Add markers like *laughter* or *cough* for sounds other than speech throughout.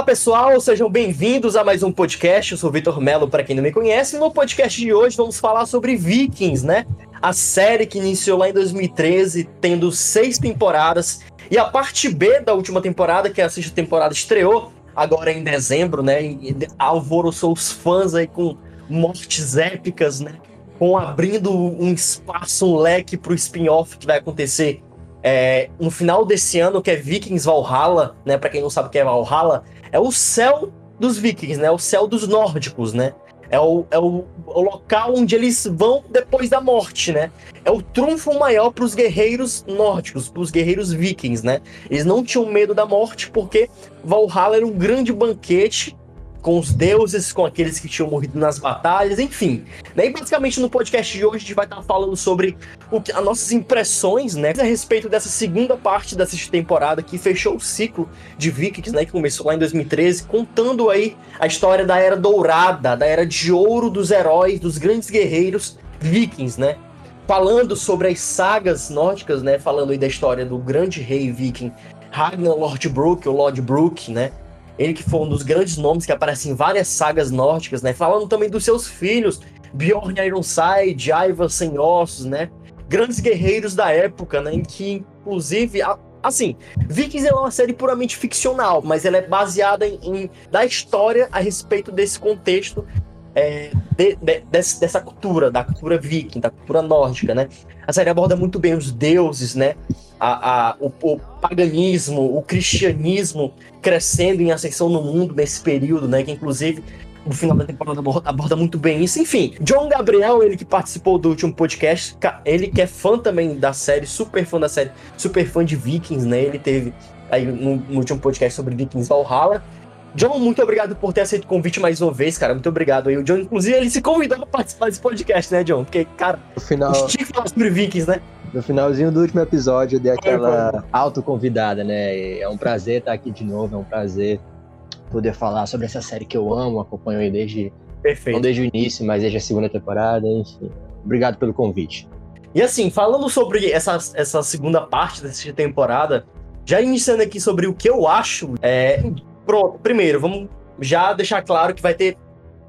Olá pessoal, sejam bem-vindos a mais um podcast. Eu sou Vitor Melo, para quem não me conhece. No podcast de hoje vamos falar sobre Vikings, né? A série que iniciou lá em 2013, tendo seis temporadas. E a parte B da última temporada, que é a sexta temporada, estreou agora em dezembro, né? E alvoroçou os fãs aí com mortes épicas, né? Com abrindo um espaço, um leque para o spin-off que vai acontecer é, no final desse ano, que é Vikings Valhalla, né? Para quem não sabe o que é Valhalla, é o céu dos Vikings, né? O céu dos nórdicos, né? É o, é o, o local onde eles vão depois da morte, né? É o trunfo maior para os guerreiros nórdicos, para os guerreiros vikings, né? Eles não tinham medo da morte porque Valhalla era um grande banquete com os deuses, com aqueles que tinham morrido nas batalhas, enfim. E basicamente no podcast de hoje a gente vai estar falando sobre o que, as nossas impressões, né, a respeito dessa segunda parte dessa temporada que fechou o ciclo de Vikings, né, que começou lá em 2013, contando aí a história da era dourada, da era de ouro dos heróis, dos grandes guerreiros vikings, né? Falando sobre as sagas nórdicas, né, falando aí da história do grande rei viking Ragnar Lodbrok, ou Lodbrok, né? Ele que foi um dos grandes nomes que aparece em várias sagas nórdicas, né? Falando também dos seus filhos, Bjorn Ironside, Ivar Sem Ossos, né? Grandes guerreiros da época, né? Em que, inclusive, assim, Vikings é uma série puramente ficcional, mas ela é baseada em, em da história a respeito desse contexto é, de, de, dessa cultura, da cultura viking, da cultura nórdica, né? A série aborda muito bem os deuses, né? A, a, o, o, paganismo, o cristianismo crescendo em ascensão no mundo nesse período, né? Que inclusive o final da temporada aborda muito bem isso. Enfim, John Gabriel, ele que participou do último podcast, ele que é fã também da série, super fã da série, super fã de Vikings, né? Ele teve aí no, no último podcast sobre Vikings Valhalla. John, muito obrigado por ter aceito o convite mais uma vez, cara. Muito obrigado aí. O John, inclusive, ele se convidou para participar desse podcast, né, John? Porque, cara, no final... a gente tinha que falar sobre Vikings, né? No finalzinho do último episódio, eu dei aquela autoconvidada, né? É um prazer estar aqui de novo, é um prazer poder falar sobre essa série que eu amo, acompanho aí desde, Perfeito. não desde o início, mas desde a segunda temporada, enfim. Obrigado pelo convite. E assim, falando sobre essa, essa segunda parte dessa temporada, já iniciando aqui sobre o que eu acho, é, pronto, primeiro, vamos já deixar claro que vai ter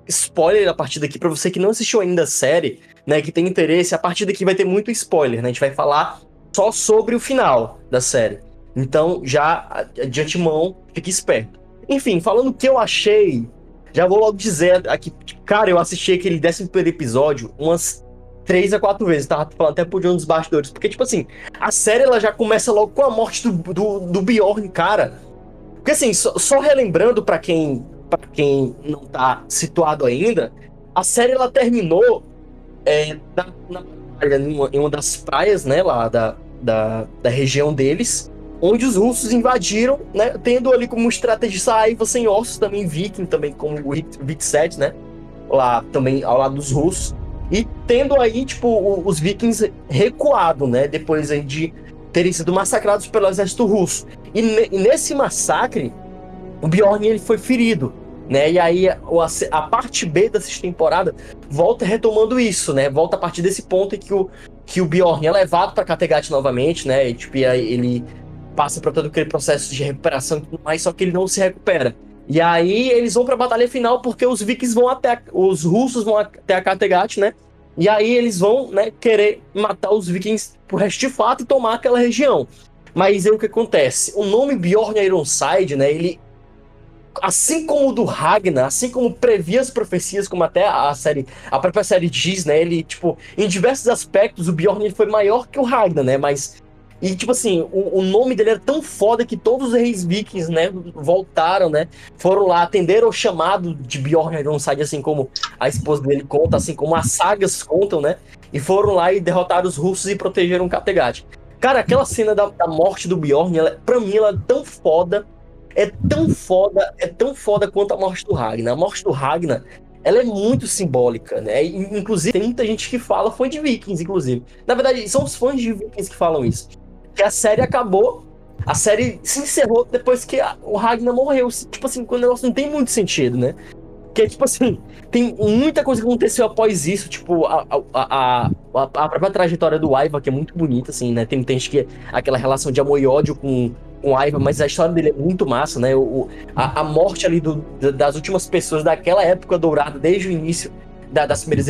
spoiler a partir daqui para você que não assistiu ainda a série né, que tem interesse, a partir daqui vai ter muito spoiler, né? A gente vai falar só sobre o final da série. Então, já de antemão, fique esperto. Enfim, falando o que eu achei, já vou logo dizer aqui, cara, eu assisti aquele décimo primeiro episódio umas três a quatro vezes, tava falando até por um dos bastidores, porque, tipo assim, a série ela já começa logo com a morte do, do, do Bjorn, cara. Porque, assim, só, só relembrando para quem, pra quem não tá situado ainda, a série ela terminou é, na, na em uma das praias, né, lá da, da, da região deles, onde os russos invadiram, né, tendo ali como estrategista a Aiva Sem Ossos, também viking, também como o Vik 7, né, lá também ao lado dos russos, e tendo aí, tipo, os vikings recuado, né, depois aí de terem sido massacrados pelo exército russo. E, e nesse massacre, o Bjorn ele foi ferido, né? E aí a, a parte B dessa temporada volta retomando isso, né? Volta a partir desse ponto em que o, que o Bjorn é levado para Kattegat novamente, né? E, tipo, ele passa por todo aquele processo de recuperação e tudo mais, só que ele não se recupera. E aí eles vão para a batalha final porque os vikings vão até os russos vão até a Kattegat, né? E aí eles vão, né, querer matar os vikings por resto de fato e tomar aquela região. Mas aí o que acontece? O nome Bjorn Ironside, né, ele assim como o do Ragnar, assim como previa as profecias, como até a série, a própria série diz, né? Ele, tipo, em diversos aspectos, o Bjorn foi maior que o Ragnar, né? Mas. E, tipo assim, o, o nome dele era tão foda que todos os reis vikings, né, voltaram, né? Foram lá, atenderam o chamado de Bjorn Ironside, assim como a esposa dele conta, assim como as sagas contam, né? E foram lá e derrotaram os russos e protegeram Kattegat. Cara, aquela cena da, da morte do Bjorn, ela, pra mim, ela é tão foda é tão foda, é tão foda quanto a morte do Ragnar. A morte do Ragnar, ela é muito simbólica, né? Inclusive, tem muita gente que fala, foi de Vikings, inclusive. Na verdade, são os fãs de Vikings que falam isso. Que a série acabou, a série se encerrou depois que a, o Ragnar morreu. Tipo assim, quando o negócio não tem muito sentido, né? Que é tipo assim, tem muita coisa que aconteceu após isso, tipo, a, a, a, a, própria trajetória do Aiva, que é muito bonita, assim, né? Tem, tem que aquela relação de amor e ódio com, com Aiva, mas a história dele é muito massa, né? O, a, a morte ali do, das últimas pessoas daquela época dourada, desde o início da, das primeiras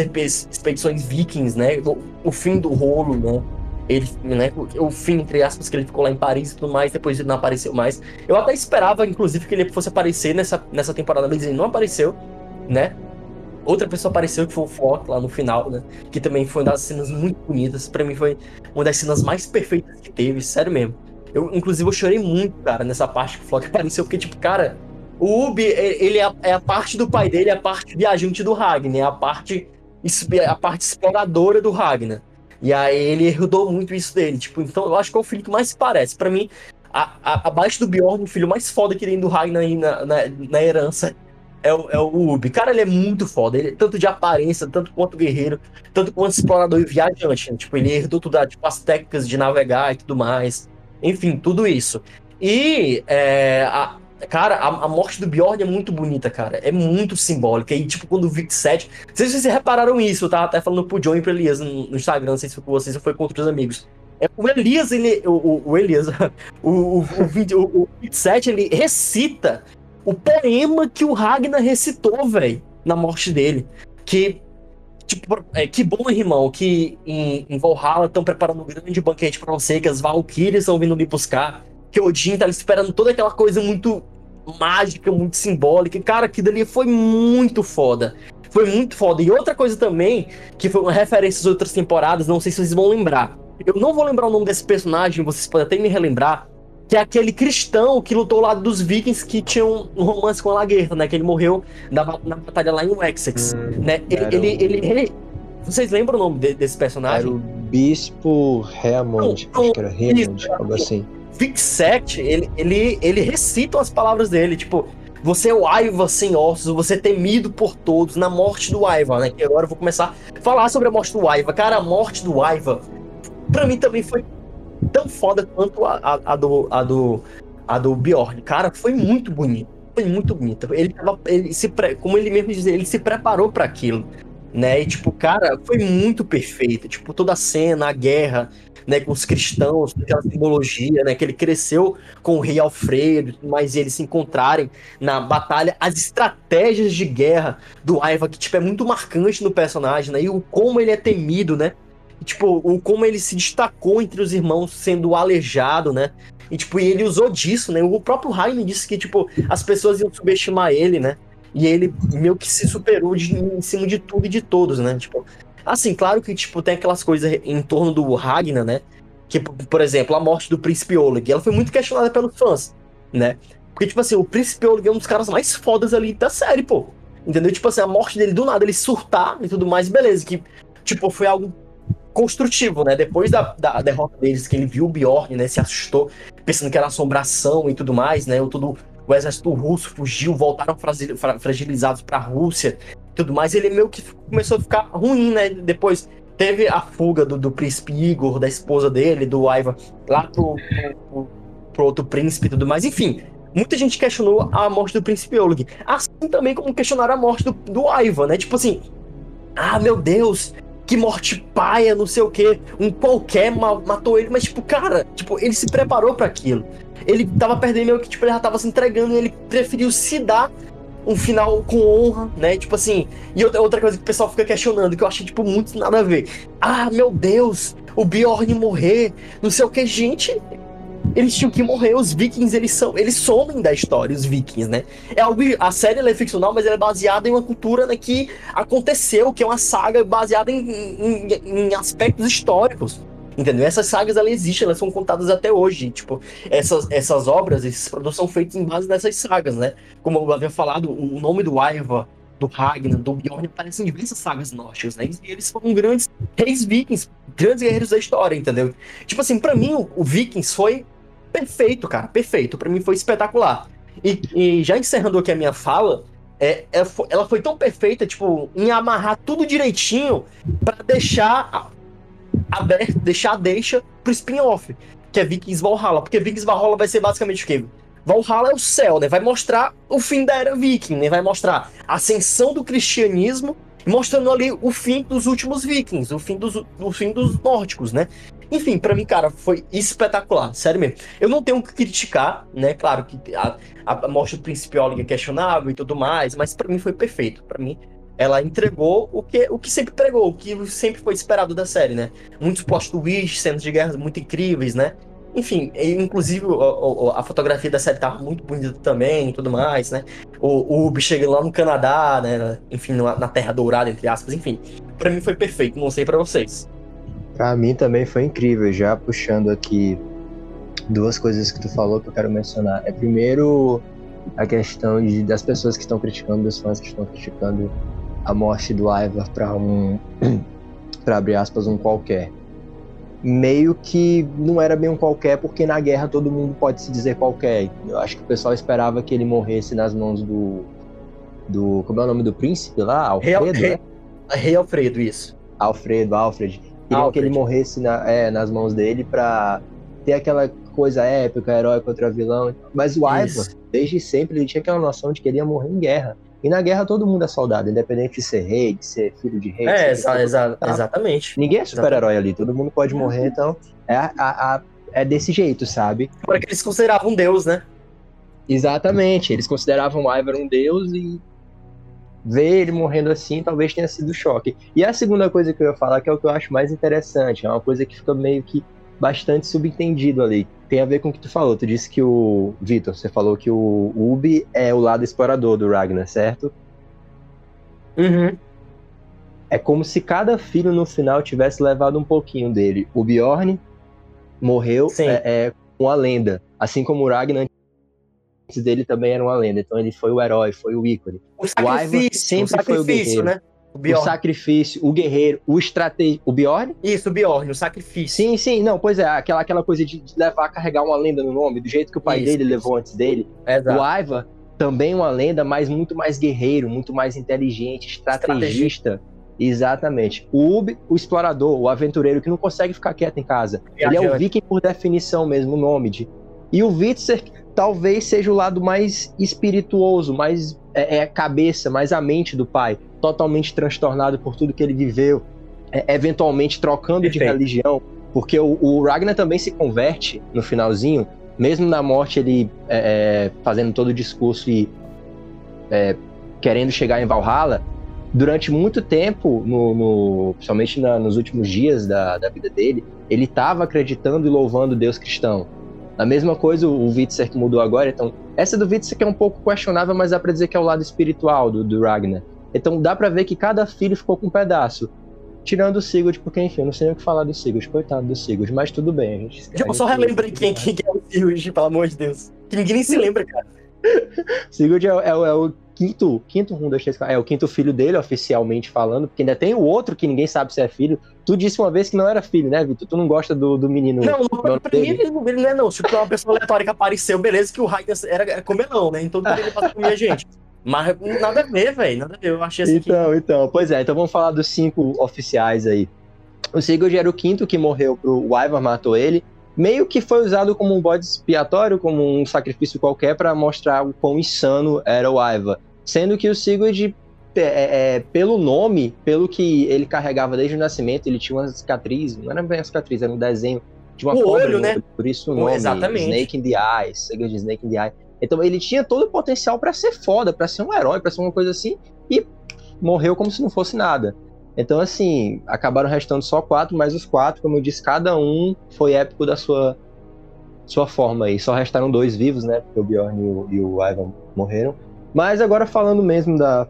expedições vikings, né? O, o fim do rolo, né? Ele, né, o fim, entre aspas, que ele ficou lá em Paris e tudo mais, depois ele não apareceu mais. Eu até esperava, inclusive, que ele fosse aparecer nessa, nessa temporada, mas ele não apareceu, né? Outra pessoa apareceu, que foi o Flock lá no final, né? Que também foi uma das cenas muito bonitas. para mim foi uma das cenas mais perfeitas que teve, sério mesmo. Eu, inclusive, eu chorei muito, cara, nessa parte que o Flock *laughs* apareceu, porque, tipo, cara, o Ubi, ele é a, é a parte do pai dele, é a parte viajante do Ragnar, é a parte, a parte exploradora do Ragnar. E aí ele herdou muito isso dele. Tipo, então eu acho que é o filho que mais se parece. para mim, a, a, abaixo do Bjorn, o filho mais foda que tem do Ragnar na, na, na herança é o, é o Ubi. Cara, ele é muito foda. Ele, tanto de aparência, tanto quanto guerreiro, tanto quanto explorador e viajante. Né? Tipo, ele herdou tudo, tipo, as técnicas de navegar e tudo mais. Enfim, tudo isso. E é, a, Cara, a, a, morte do Bjorn é muito bonita, cara. É muito simbólica. E, tipo, quando o Vic 7. Não sei se vocês repararam isso, tá? Até falando pro John e pro Elias no, no Instagram, não sei se foi com vocês ou foi com outros amigos. É, o Elias, ele. O, o, o Elias. *laughs* o, o, o, o 27, ele recita o poema que o Ragnar recitou, velho, na morte dele. Que. Tipo, é, que bom, irmão, que em, em Valhalla estão preparando um grande banquete para você, que as Valkyrias estão vindo me buscar que Odin tá esperando toda aquela coisa muito mágica, muito simbólica. Cara, aquilo ali foi muito foda. Foi muito foda. E outra coisa também, que foi uma referência às outras temporadas, não sei se vocês vão lembrar. Eu não vou lembrar o nome desse personagem, vocês podem até me relembrar, que é aquele cristão que lutou ao lado dos vikings que tinham um romance com a Laguerta, né? Que ele morreu na, na batalha lá em Wessex, hum, né? Ele, ele, ele, ele, Vocês lembram o nome de, desse personagem? Era o Bispo não, acho que era Hammond, algo assim. Fixet, ele, ele, ele recita as palavras dele, tipo, você é o Aiva sem ossos, você é temido por todos na morte do Aiva, né? Que agora eu vou começar a falar sobre a morte do Aiva. Cara, a morte do Aiva, pra mim também foi tão foda quanto a, a, a do, a, do, a do Bjorn. Cara, foi muito bonito. Foi muito bonito. Ele tava, ele se como ele mesmo diz, ele se preparou para aquilo, né? E tipo, cara, foi muito perfeito. Tipo, toda a cena, a guerra, né, com os cristãos, com aquela simbologia, né, que ele cresceu com o rei Alfredo, mas eles se encontrarem na batalha, as estratégias de guerra do Aiva, que tipo é muito marcante no personagem, né, e o como ele é temido, né, e, tipo, o como ele se destacou entre os irmãos sendo aleijado, né, e tipo, e ele usou disso, né, o próprio Raine disse que, tipo, as pessoas iam subestimar ele, né, e ele meio que se superou de, em cima de tudo e de todos, né? Tipo, Assim, claro que, tipo, tem aquelas coisas em torno do Ragnar, né? Que, por exemplo, a morte do Príncipe Oleg, ela foi muito questionada pelos fãs, né? Porque, tipo assim, o Príncipe Oleg é um dos caras mais fodas ali da série, pô. Entendeu? Tipo assim, a morte dele do nada, ele surtar e tudo mais, beleza. Que, tipo, foi algo construtivo, né? Depois da, da derrota deles, que ele viu o Bjorn, né? Se assustou, pensando que era assombração e tudo mais, né? O, todo, o exército russo fugiu, voltaram fragilizados para a Rússia tudo mais, ele meio que começou a ficar ruim, né? Depois teve a fuga do, do príncipe Igor, da esposa dele, do Aiva, lá pro, pro, pro outro príncipe e tudo mais. Enfim, muita gente questionou a morte do príncipe Oleg. Assim também como questionaram a morte do, do Aiva, né? Tipo assim, ah, meu Deus, que morte paia, não sei o que, um qualquer matou ele, mas tipo, cara, tipo, ele se preparou para aquilo. Ele tava perdendo meio que, tipo, ele já tava se entregando e ele preferiu se dar um final com honra, né? Tipo assim. E outra coisa que o pessoal fica questionando, que eu achei, tipo, muito nada a ver. Ah, meu Deus, o Bjorn morrer, não sei o que, gente. Eles tinham que morrer, os vikings, eles são. Eles somem da história, os vikings, né? É algo, a série é ficcional, mas ela é baseada em uma cultura né, que aconteceu, que é uma saga baseada em, em, em aspectos históricos. Entendeu? Essas sagas elas existem, elas são contadas até hoje. Tipo, essas, essas obras, esses produtos são feitos em base nessas sagas, né? Como eu havia falado, o nome do Aiva, do Ragnar, do Bjorn aparecem em diversas sagas nórdicas, né? E eles foram grandes reis vikings, grandes guerreiros da história, entendeu? Tipo assim, para mim, o, Vikings foi perfeito, cara, perfeito. para mim foi espetacular. E, e, já encerrando aqui a minha fala, é, é, ela foi tão perfeita, tipo, em amarrar tudo direitinho para deixar aberto, deixar deixa pro spin-off, que é Vikings Valhalla. Porque Vikings Valhalla vai ser basicamente o quê? Valhalla é o céu, né? Vai mostrar o fim da era viking, né? Vai mostrar a ascensão do cristianismo, mostrando ali o fim dos últimos vikings, o fim dos, o fim dos nórdicos, né? Enfim, para mim, cara, foi espetacular, sério mesmo. Eu não tenho que criticar, né? Claro que a, a morte do príncipe Olga é questionável e tudo mais, mas para mim foi perfeito. Para mim, ela entregou o que, o que sempre pregou, o que sempre foi esperado da série, né? Muitos plot twists, cenas de guerra muito incríveis, né? Enfim, inclusive a, a, fotografia da série tava muito bonita também e tudo mais, né? O, o Ubi chega lá no Canadá, né? Enfim, na, na Terra Dourada, entre aspas, enfim. para mim foi perfeito, não sei para vocês. Pra mim também foi incrível, já puxando aqui duas coisas que tu falou que eu quero mencionar. É primeiro a questão de, das pessoas que estão criticando, dos fãs que estão criticando a morte do Ivar para um, *clears throat* para abrir aspas, um qualquer meio que não era bem um qualquer, porque na guerra todo mundo pode se dizer qualquer. Eu acho que o pessoal esperava que ele morresse nas mãos do. do como é o nome do príncipe lá? Alfredo? Rei, né? Rei Alfredo, isso. Alfredo, Alfred. Queriam Alfred. que ele morresse na, é, nas mãos dele pra ter aquela coisa épica, herói contra vilão. Mas o Ivar, desde sempre, ele tinha aquela noção de que ele ia morrer em guerra. E na guerra todo mundo é soldado, independente de ser rei, de ser filho de rei. É, exa exa tá? exatamente. Ninguém é super-herói ali, todo mundo pode morrer, então é, a, a, é desse jeito, sabe? Porque eles consideravam um deus, né? Exatamente, eles consideravam o Ivar um deus e ver ele morrendo assim talvez tenha sido choque. E a segunda coisa que eu ia falar, que é o que eu acho mais interessante, é uma coisa que fica meio que bastante subentendido ali. Tem a ver com o que tu falou. Tu disse que o. Vitor, você falou que o Ubi é o lado explorador do Ragnar, certo? Uhum. É como se cada filho no final tivesse levado um pouquinho dele. O Bjorn morreu é, é, com a lenda. Assim como o Ragnar antes dele também era uma lenda. Então ele foi o herói, foi o ícone. O sacrifício, o sempre o sacrifício, foi o guerreiro. né? O, o, sacrifício, o guerreiro, o estratégia. O Bjorn? Isso, o Bjorn, o sacrifício. Sim, sim, não, pois é, aquela, aquela coisa de levar a carregar uma lenda no nome, do jeito que o pai isso, dele isso. levou antes dele. Exato. O Aiva, também uma lenda, mas muito mais guerreiro, muito mais inteligente, estrategista. Exatamente. O Ub, o explorador, o aventureiro que não consegue ficar quieto em casa. Ele é o viking por definição mesmo, o nome de. E o Witzer talvez seja o lado mais espirituoso, mais é, é cabeça, mais a mente do pai totalmente transtornado por tudo que ele viveu, é, eventualmente trocando Perfeito. de religião, porque o, o, Ragnar também se converte no finalzinho, mesmo na morte ele é, é fazendo todo o discurso e é, querendo chegar em Valhalla, durante muito tempo, no, no principalmente na, nos últimos dias da, da vida dele, ele estava acreditando e louvando Deus cristão. A mesma coisa o Witzer que mudou agora, então essa do Witzer que é um pouco questionável, mas dá para dizer que é o lado espiritual do, do Ragnar. Então dá para ver que cada filho ficou com um pedaço. Tirando o Sigurd, porque enfim, eu não sei nem o que falar do Sigurd, coitado do Sigurd, mas tudo bem. A gente, a eu só relembrei quem, quem é o Sigurd, pelo amor de Deus. Que ninguém nem se lembra, cara. *laughs* Sigurd é, é, é, o quinto, quinto um, é o quinto filho dele, oficialmente falando, porque ainda tem o outro que ninguém sabe se é filho. Tu disse uma vez que não era filho, né, Vitor? Tu não gosta do, do menino. Não, não pra mim ele, não é não. Se uma pessoa aleatória que apareceu, beleza, que o Raiden era, era comelão, né? Então ele passa comer a gente. Mas nada a ver, velho. Nada a ver. Eu achei assim. Então, que... então. Pois é, então vamos falar dos cinco oficiais aí. O Sigurd era o quinto que morreu pro. O Ivar matou ele. Meio que foi usado como um bode expiatório, como um sacrifício qualquer, para mostrar o quão insano era o Ivar. Sendo que o Sigurd, é, é, pelo nome, pelo que ele carregava desde o nascimento, ele tinha uma cicatriz, não era bem uma cicatriz, era um desenho de uma o olho, né? por isso o nome, Exatamente. Snake in the Eye, Sigurd Snake in the Eye. Então ele tinha todo o potencial para ser foda, para ser um herói, para ser uma coisa assim, e morreu como se não fosse nada. Então, assim, acabaram restando só quatro, mas os quatro, como eu disse, cada um foi épico da sua, sua forma aí. Só restaram dois vivos, né? Porque o Bjorn e o, e o Ivan morreram. Mas agora falando mesmo da,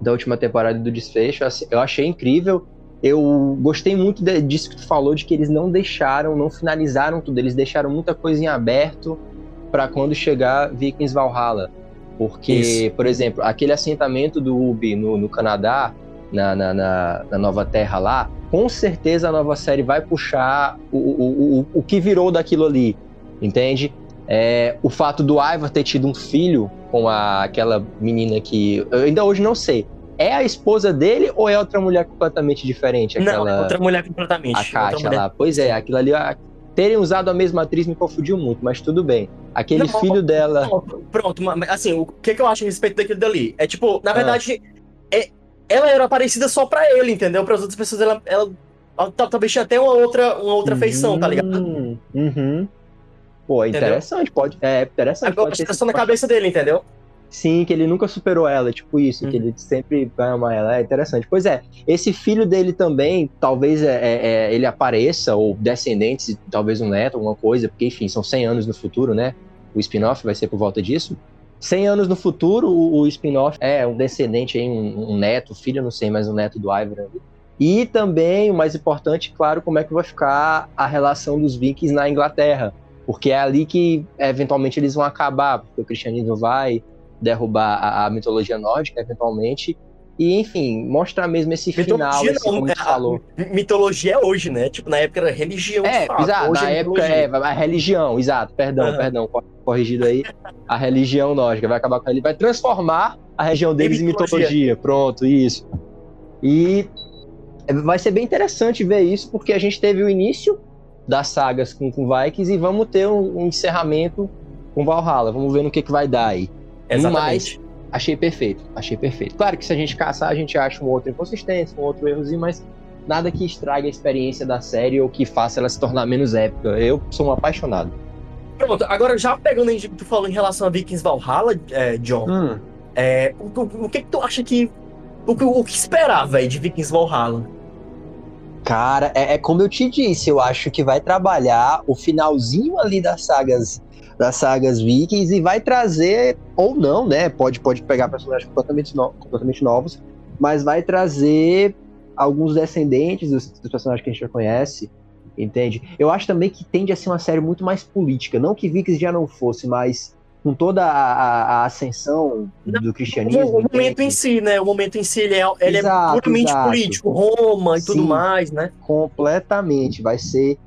da última temporada do desfecho, assim, eu achei incrível. Eu gostei muito de, disso que tu falou, de que eles não deixaram, não finalizaram tudo, eles deixaram muita coisa em aberto para quando chegar Vikings Valhalla. Porque, Isso. por exemplo, aquele assentamento do Ubi no, no Canadá, na, na, na, na, Nova Terra lá, com certeza a nova série vai puxar o, o, o, o que virou daquilo ali, entende? É, o fato do Ivar ter tido um filho com a, aquela menina que eu ainda hoje não sei. É a esposa dele ou é outra mulher completamente diferente? Aquela, não, é outra mulher completamente. A Kátia lá. Pois é, aquilo ali terem usado a mesma atriz me confundiu muito, mas tudo bem. Aquele não, filho dela. Pronto, pronto, assim, o que, que eu acho a respeito daquilo dali? É tipo, na ah. verdade, ah. é, ela era parecida só pra ele, entendeu? Para as outras pessoas, ela, ela, ela talvez tinha até uma outra, uma outra uhum, feição, tá ligado? Uhum. Pô, é interessante, pode. É interessante. Agora, pode ter só na cabeça dele, entendeu? Sim, que ele nunca superou ela, tipo isso, hum. que ele sempre vai amar ela. É interessante. Pois é, esse filho dele também, talvez é, é, é, ele apareça, ou descendentes, talvez um neto, alguma coisa, porque, enfim, são 100 anos no futuro, né? O spin-off vai ser por volta disso. 100 anos no futuro, o, o spin-off é um descendente, aí, um, um, neto, filho, não sei, mas um neto do Ivan. E também, o mais importante, claro, como é que vai ficar a relação dos vikings na Inglaterra. Porque é ali que, eventualmente, eles vão acabar, porque o cristianismo vai derrubar a, a mitologia nórdica, eventualmente. E, enfim, mostrar mesmo esse mitologia final, esse, como é, falou. Mitologia é hoje, né? Tipo, na época era religião. É, exato, hoje na é época é a religião, exato, perdão, uhum. perdão, corrigido aí. A religião nórdica vai acabar com ele, vai transformar a região deles em mitologia. mitologia. Pronto, isso. E vai ser bem interessante ver isso, porque a gente teve o início das sagas com, com Vikings e vamos ter um, um encerramento com Valhalla. Vamos ver no que, que vai dar aí. Exatamente. Mas achei perfeito, achei perfeito. Claro que se a gente caçar, a gente acha um outro inconsistência, um outro errozinho, mas nada que estrague a experiência da série ou que faça ela se tornar menos épica. Eu sou um apaixonado. Pronto, agora já pegando em tu falou em relação a Vikings Valhalla, é, John, hum. é, o, o, o, que, que tu acha que. O, o que esperar, velho, de Vikings Valhalla? Cara, é, é, como eu te disse, eu acho que vai trabalhar o finalzinho ali das sagas das sagas vikings e vai trazer, ou não, né? Pode, pode pegar personagens completamente, no, completamente novos, mas vai trazer alguns descendentes dos, dos, personagens que a gente já conhece, entende? Eu acho também que tende a ser uma série muito mais política. Não que Vikings já não fosse, mas com toda a, a, a ascensão do cristianismo. O, o momento em si, né? O momento em si ele é, ele é exato, é puramente exato. político, Roma e Sim, tudo mais, né? Completamente. Vai ser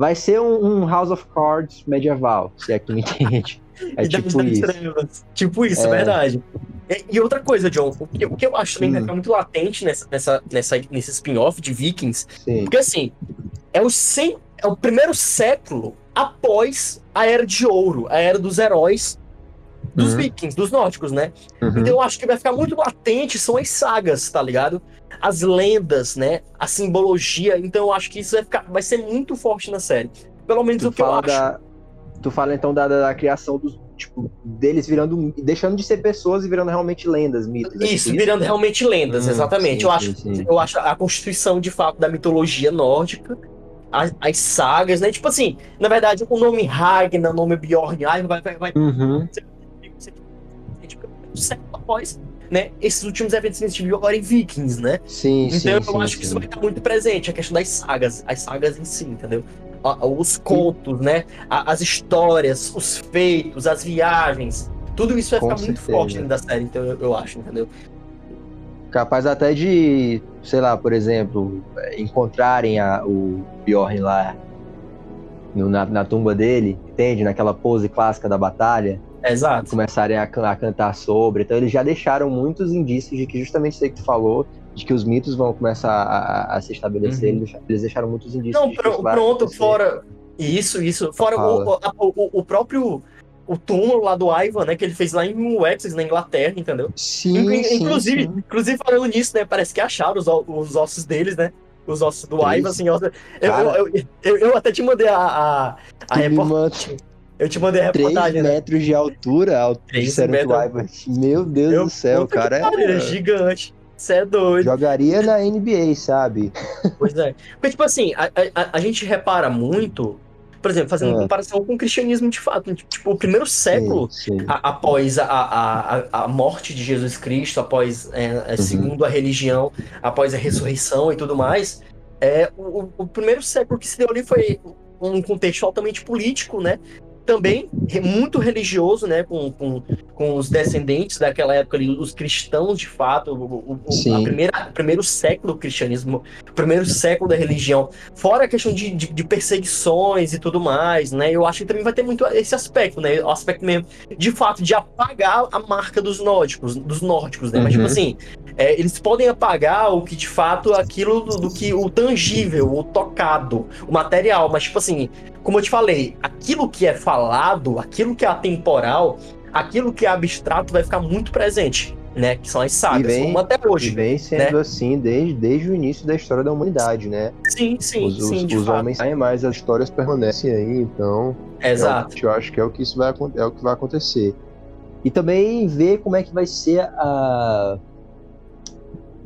Vai ser um, um, House of Cards medieval, se é que me entende. *laughs* É tipo isso. Tipo isso, é. verdade. E, e, outra coisa, John, o que, o que eu acho também hum. que é muito latente nessa, nessa, nessa, nesse spin-off de Vikings, Sim. porque assim, é o, 100, é o primeiro século após a Era de Ouro, a Era dos Heróis dos uhum. vikings, dos nórdicos, né? Uhum. Então eu acho que vai ficar muito latente são as sagas, tá ligado? As lendas, né? A simbologia. Então eu acho que isso vai, ficar, vai ser muito forte na série. Pelo menos tu o que eu da, acho. Tu fala então da, da, criação dos. Tipo, deles virando. deixando de ser pessoas e virando realmente lendas, mitos. É isso, tipo virando realmente lendas, hum, exatamente. Sim, eu, acho, sim, sim. eu acho a constituição de fato da mitologia nórdica as, as, sagas, né? Tipo assim, na verdade, o nome Ragnar, o nome Bjorn, vai, vai, vai uhum século após né, esses últimos eventos que a gente viu agora em Vikings, né? Sim, então sim, eu sim, acho que isso vai estar muito presente, a questão das sagas, as sagas em si, entendeu? Os contos, sim. né? As histórias, os feitos, as viagens, tudo isso vai Com ficar certeza. muito forte dentro da série, então eu, eu acho, entendeu? Capaz até de, sei lá, por exemplo, encontrarem a, o Bjorn lá no, na, na tumba dele, entende? Naquela pose clássica da batalha Exato. começarem a, a, cantar sobre. Então eles já deixaram muitos indícios de que justamente isso que tu falou, de que os mitos vão começar a, a se estabelecer. Uhum. Eles, deixaram muitos indícios. Não, pr pronto, fora. Isso, isso. Fora o, o, o, próprio o túmulo lá do Ivan, né? Que ele fez lá em Wessex, na Inglaterra, entendeu? Sim, inclusive, sim. inclusive falando nisso, né? Parece que acharam os, os ossos deles, né? Os ossos do Ivan, assim, eu, eu, eu, eu, até te mandei a, a, a reportagem. Eu te mandei a reportagem. 3 né? metros de altura, a altura metros. Meu Deus eu, do céu, cara. É... é gigante. Você é doido. Jogaria na NBA, sabe? Pois é. Porque, tipo assim, a, a, a gente repara muito, por exemplo, fazendo ah. comparação com o cristianismo de fato. Tipo, o primeiro século sim, sim. A, após a, a, a, morte de Jesus Cristo, após é, é, uhum. segundo a religião, após a ressurreição e tudo mais, é, o, o primeiro século que se deu ali foi um contexto altamente político, né? Também muito religioso, né, com, com, com os descendentes daquela época ali, os cristãos de fato, o, o primeira, primeiro século do cristianismo, o primeiro século da religião, fora a questão de, de, de, perseguições e tudo mais, né, eu acho que também vai ter muito esse aspecto, né, o aspecto mesmo, de fato, de apagar a marca dos nórdicos, dos nórdicos, né, uhum. mas tipo uhum. assim, é, eles podem apagar o que de fato aquilo do, do, que o tangível, o tocado, o material, mas tipo assim, como eu te falei, aquilo que é falado, aquilo que é atemporal, aquilo que é abstrato vai ficar muito presente. Né, que são as sagas, vem, como até hoje. E vem sendo né? assim desde, desde o início da história da humanidade, né? Sim, sim, os, sim. Os, os homens saem mais, as histórias permanecem aí, então. Exato. É eu acho que é o que isso vai, é o que vai acontecer. E também ver como é que vai ser a,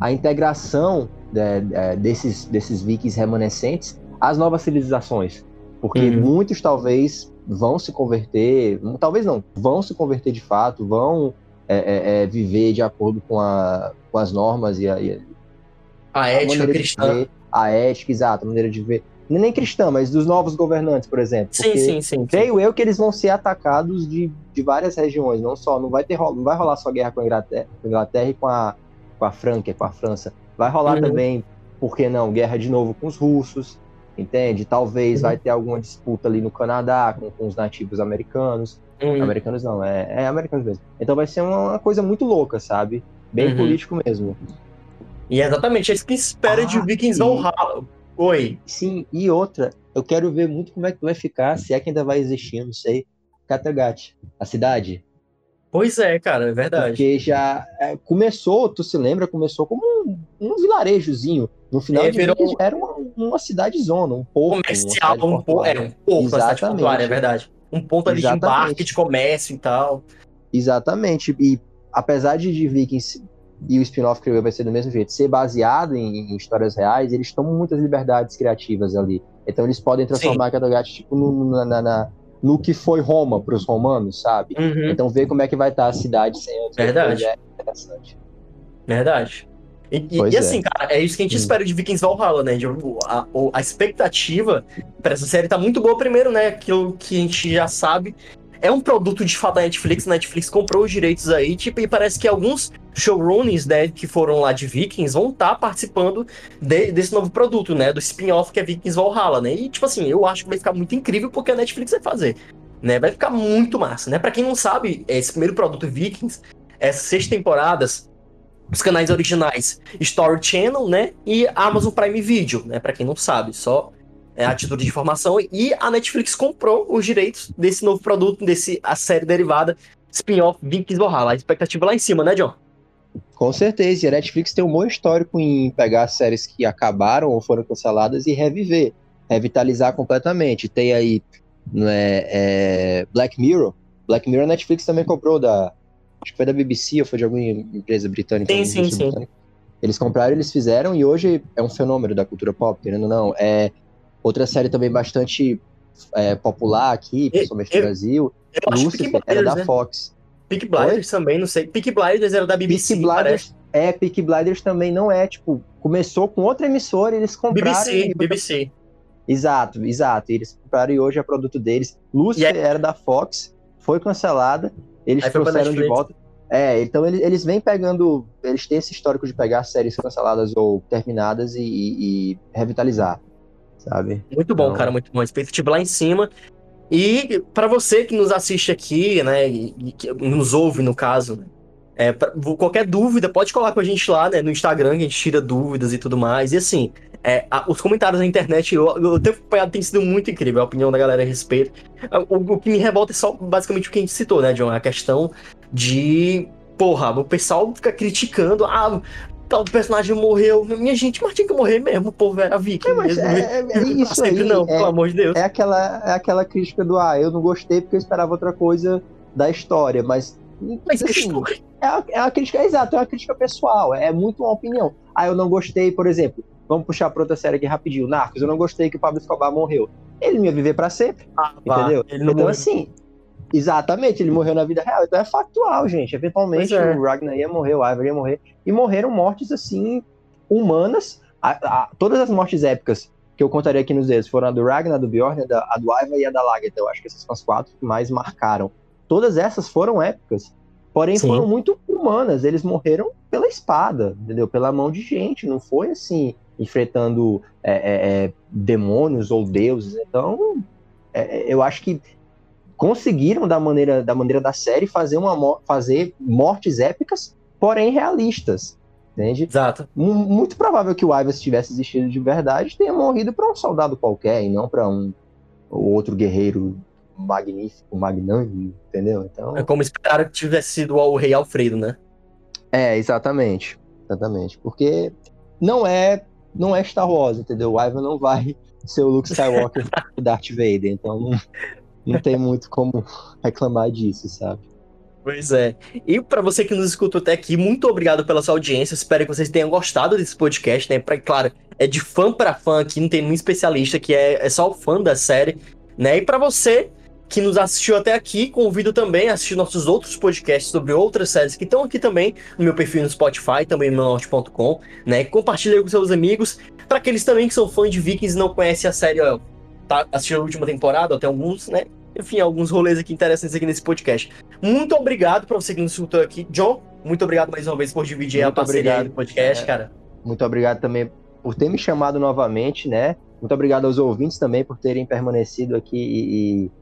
a integração né, desses, desses vikings remanescentes às novas civilizações. Porque uhum. muitos talvez vão se converter, talvez não, vão se converter de fato, vão é, é, é, viver de acordo com, a, com as normas e a, e a, a ética cristã. Ver, a ética, exato, a maneira de ver. Nem cristã, mas dos novos governantes, por exemplo. Sim, sim, sim. Creio eu que eles vão ser atacados de, de várias regiões, não só, não vai ter não vai rolar só guerra com a Inglaterra, com a Inglaterra e com a, com a Franca, com a França. Vai rolar uhum. também, por que não, guerra de novo com os russos, entende? Talvez uhum. vai ter alguma disputa ali no Canadá com, com os nativos americanos. Uhum. Americanos não, é, é, americanos mesmo. Então vai ser uma, uma coisa muito louca, sabe? Bem uhum. político mesmo. E é exatamente é isso que espera ah, de Vikings Valhalla. Oi. Sim, e outra, eu quero ver muito como é que vai ficar, se é que ainda vai existir, não sei, Kattegat, a cidade. Pois é, cara, é verdade. Porque já é, começou, tu se lembra, começou como um, um vilarejozinho. No final é, de virou... era uma, uma cidade zona, um pouco. Comercial, um pouco, é, um pouco Exatamente. é verdade. Um ponto ali Exatamente. de embarque, de comércio e tal. Exatamente. E apesar de, de Vikings e o spin-off que vai ser do mesmo jeito, ser baseado em, em, histórias reais, eles tomam muitas liberdades criativas ali. Então eles podem transformar Kattegat tipo no, na, na, no que foi Roma para os romanos, sabe? Uhum. Então ver como é que vai estar a cidade sem Verdade. É interessante. Verdade. E, e, assim, é. cara, é isso que a gente hum. espera de Vikings Valhalla, né? De, a, a expectativa para essa série tá muito boa primeiro, né? Aquilo que a gente já sabe é um produto de fato da Netflix. A Netflix comprou os direitos aí, tipo, e parece que alguns showrunners, né, que foram lá de Vikings vão estar tá participando de, desse novo produto, né, do spin-off que é Vikings Valhalla, né? E tipo assim, eu acho que vai ficar muito incrível porque a Netflix vai fazer, né? Vai ficar muito massa, né? Para quem não sabe, esse primeiro produto Vikings, essas seis temporadas, os canais originais Story Channel, né, e Amazon Prime Video, né, para quem não sabe, só é, a título de informação, e a Netflix comprou os direitos desse novo produto, desse a série derivada spin-off Vikings Valhalla. A expectativa lá em cima, né, John? Com certeza, e a Netflix tem um bom histórico em pegar séries que acabaram ou foram canceladas e reviver, revitalizar completamente. Tem aí é, é, Black Mirror. Black Mirror a Netflix também comprou da. Acho que foi da BBC ou foi de alguma empresa britânica. Sim, sim, sim. Eles compraram, eles fizeram, e hoje é um fenômeno da cultura pop, querendo ou não. É, Outra série também bastante é, popular aqui, principalmente eu, no Brasil, eu Lucifer, era da né? Fox. Peak Blinders Oi? também, não sei. Peak Blinders era da BBC, Peak Blinders, É, Peak Blinders também não é, tipo, começou com outra emissora e eles compraram... BBC, e... BBC. Exato, exato. Eles compraram e hoje é produto deles. Lucifer era da Fox, foi cancelada, eles trouxeram de volta. É, então eles, eles vêm pegando. Eles têm esse histórico de pegar séries canceladas ou terminadas e, e, e revitalizar sabe? Muito bom, então... cara, muito bom. Expectativa lá em cima. E para você que nos assiste aqui, né, e que nos ouve no caso, é, pra, qualquer dúvida pode colar com a gente lá, né, no Instagram, que a gente tira dúvidas e tudo mais. E assim, é, a, os comentários na internet, eu, eu tenho acompanhado, tem sido muito incrível a opinião da galera a respeito. O, o, que me revolta é só basicamente o que a gente citou, né, John? A questão de. Porra, o pessoal fica criticando, ah, tal personagem morreu. Minha gente, mas tinha que morrer mesmo, o povo era viking é, mesmo. É, é, é isso sempre aí, não, é, pelo amor de Deus. É aquela, é aquela crítica do, ah, eu não gostei porque eu esperava outra coisa da história, mas... Mas assim, é, uma, é uma crítica, é exato, é uma crítica pessoal, é muito uma opinião. Ah, eu não gostei, por exemplo, vamos puxar pra outra série aqui rapidinho, Narcos, eu não gostei que o Pablo Escobar morreu. Ele não ia viver pra sempre, ah, entendeu? então, morreu. assim, Exatamente, ele morreu na vida real. Então é factual, gente. Eventualmente é. o Ragnar ia morrer, o Ivar ia morrer. E morreram mortes, assim, humanas. A, a, todas as mortes épicas que eu contaria aqui nos dedos foram a do Ragnar, a do Bjorn, a, da, a do Ivar e a da Lagertha. Então, eu acho que essas são as quatro que mais marcaram. Todas essas foram épicas. Porém, Sim. foram muito humanas. Eles morreram pela espada, entendeu? Pela mão de gente. Não foi assim, enfrentando é, é, é demônios ou deuses. Então, é, é, eu acho que conseguiram da maneira da maneira da série fazer uma fazer mortes épicas, porém realistas. Entende? Exato. Muito provável que o Ivan, se tivesse existido de verdade, tenha morrido para um soldado qualquer e não para um outro guerreiro magnífico, magnânimo, entendeu? Então... É como esperar que tivesse sido o rei Alfredo, né? É, exatamente. Exatamente. Porque não é não é Star Wars, entendeu? O Ivan não vai ser o Luke Skywalker *laughs* o Darth Vader, então não, não tem muito como *laughs* reclamar disso, sabe? Pois é. E para você que nos escutou até aqui, muito obrigado pela sua audiência. Espero que vocês tenham gostado desse podcast, né? Pra, claro, é de fã para fã aqui, não tem nenhum especialista que é, é só o fã da série, né? E para você que nos assistiu até aqui, convido também a assistir nossos outros podcasts sobre outras séries que estão aqui também no meu perfil no Spotify, também no norte.com, né? Compartilhe com seus amigos. Para aqueles também que são fãs de Vikings e não conhecem a série, ó, tá assistindo a última temporada, até alguns, né? Enfim, alguns rolês aqui interessantes aqui nesse podcast. Muito obrigado para você que nos escutou aqui. John, muito obrigado mais uma vez por dividir muito a parceria obrigado. do podcast, é, cara. Muito obrigado também por ter me chamado novamente, né? Muito obrigado aos ouvintes também por terem permanecido aqui e, e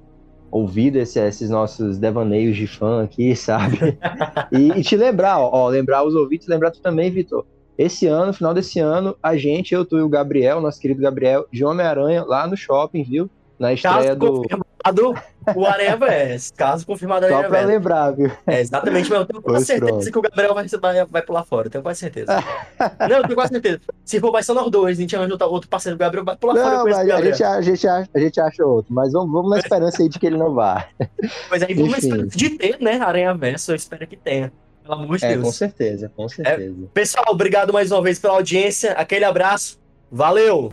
ouvido esse, esses nossos devaneios de fã aqui, sabe? *laughs* e, e, te lembrar, ó, ó, lembrar os ouvintes, lembrar tu também, Vitor. Esse ano, final desse ano, a gente, eu, tu e o Gabriel, nosso querido Gabriel, de Homem-Aranha, lá no shopping, viu? Na estreia do confirmado o Areva é. Caso confirmado Só pra lembrar, viu? É, exatamente, mas eu tenho quase certeza pronto. que o Gabriel vai, vai, vai pular fora. Eu tenho quase certeza. *laughs* não, eu tenho quase certeza. Se for, vai ser nós dois. A gente arranja outro parceiro do Gabriel, vai pular não, fora. Mas a, gente, a, gente acha, a gente acha outro, mas vamos, vamos na esperança aí de que ele não vá. Mas aí vamos na esperança de ter, né? Aranha Verso, eu espero que tenha. Pelo amor de é, Deus. Com certeza, com certeza. É, pessoal, obrigado mais uma vez pela audiência. Aquele abraço. Valeu!